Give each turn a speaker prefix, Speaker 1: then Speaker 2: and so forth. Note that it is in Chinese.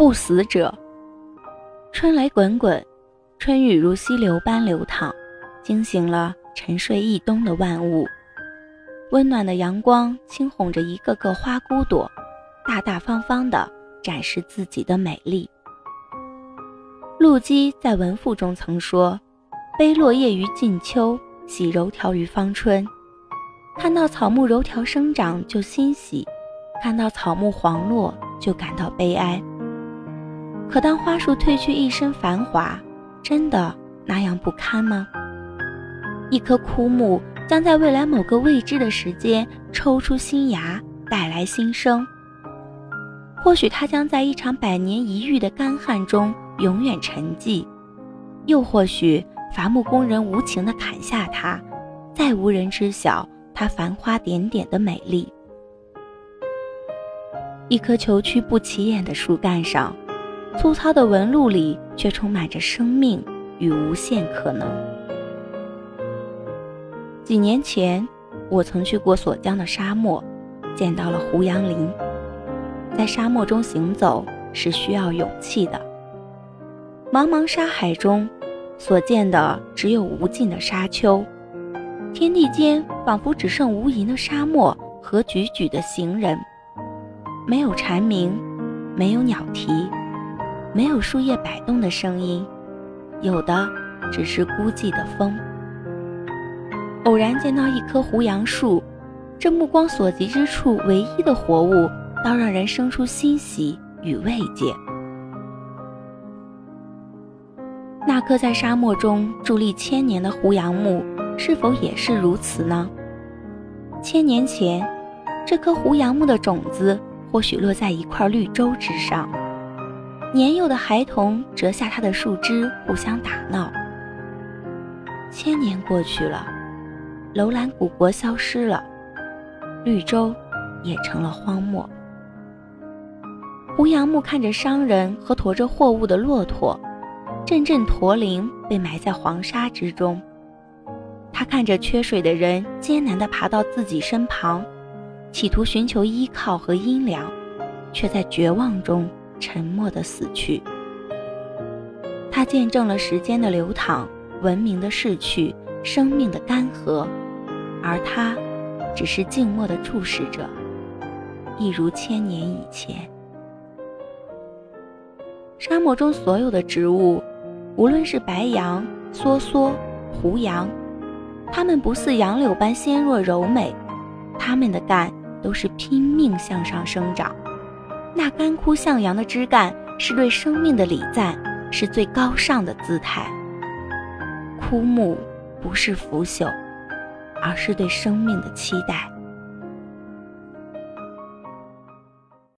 Speaker 1: 不死者。春雷滚滚，春雨如溪流般流淌，惊醒了沉睡一冬的万物。温暖的阳光轻哄着一个个花骨朵，大大方方地展示自己的美丽。陆机在文赋中曾说：“悲落叶于近秋，喜柔条于芳春。”看到草木柔条生长就欣喜，看到草木黄落就感到悲哀。可当花树褪去一身繁华，真的那样不堪吗？一棵枯木将在未来某个未知的时间抽出新芽，带来新生。或许它将在一场百年一遇的干旱中。永远沉寂，又或许伐木工人无情地砍下它，再无人知晓它繁花点点的美丽。一棵虬曲不起眼的树干上，粗糙的纹路里却充满着生命与无限可能。几年前，我曾去过索江的沙漠，见到了胡杨林。在沙漠中行走是需要勇气的。茫茫沙海中，所见的只有无尽的沙丘，天地间仿佛只剩无垠的沙漠和踽踽的行人。没有蝉鸣，没有鸟啼，没有树叶摆动的声音，有的只是孤寂的风。偶然见到一棵胡杨树，这目光所及之处唯一的活物，倒让人生出欣喜与慰藉。那棵在沙漠中伫立千年的胡杨木，是否也是如此呢？千年前，这棵胡杨木的种子或许落在一块绿洲之上，年幼的孩童折下它的树枝，互相打闹。千年过去了，楼兰古国消失了，绿洲也成了荒漠。胡杨木看着商人和驮着货物的骆驼。阵阵驼铃被埋在黄沙之中，他看着缺水的人艰难地爬到自己身旁，企图寻求依靠和阴凉，却在绝望中沉默地死去。他见证了时间的流淌，文明的逝去，生命的干涸，而他只是静默的注视着，一如千年以前。沙漠中所有的植物。无论是白杨、梭梭、胡杨，它们不似杨柳般纤弱柔美，它们的干都是拼命向上生长。那干枯向阳的枝干是对生命的礼赞，是最高尚的姿态。枯木不是腐朽，而是对生命的期待。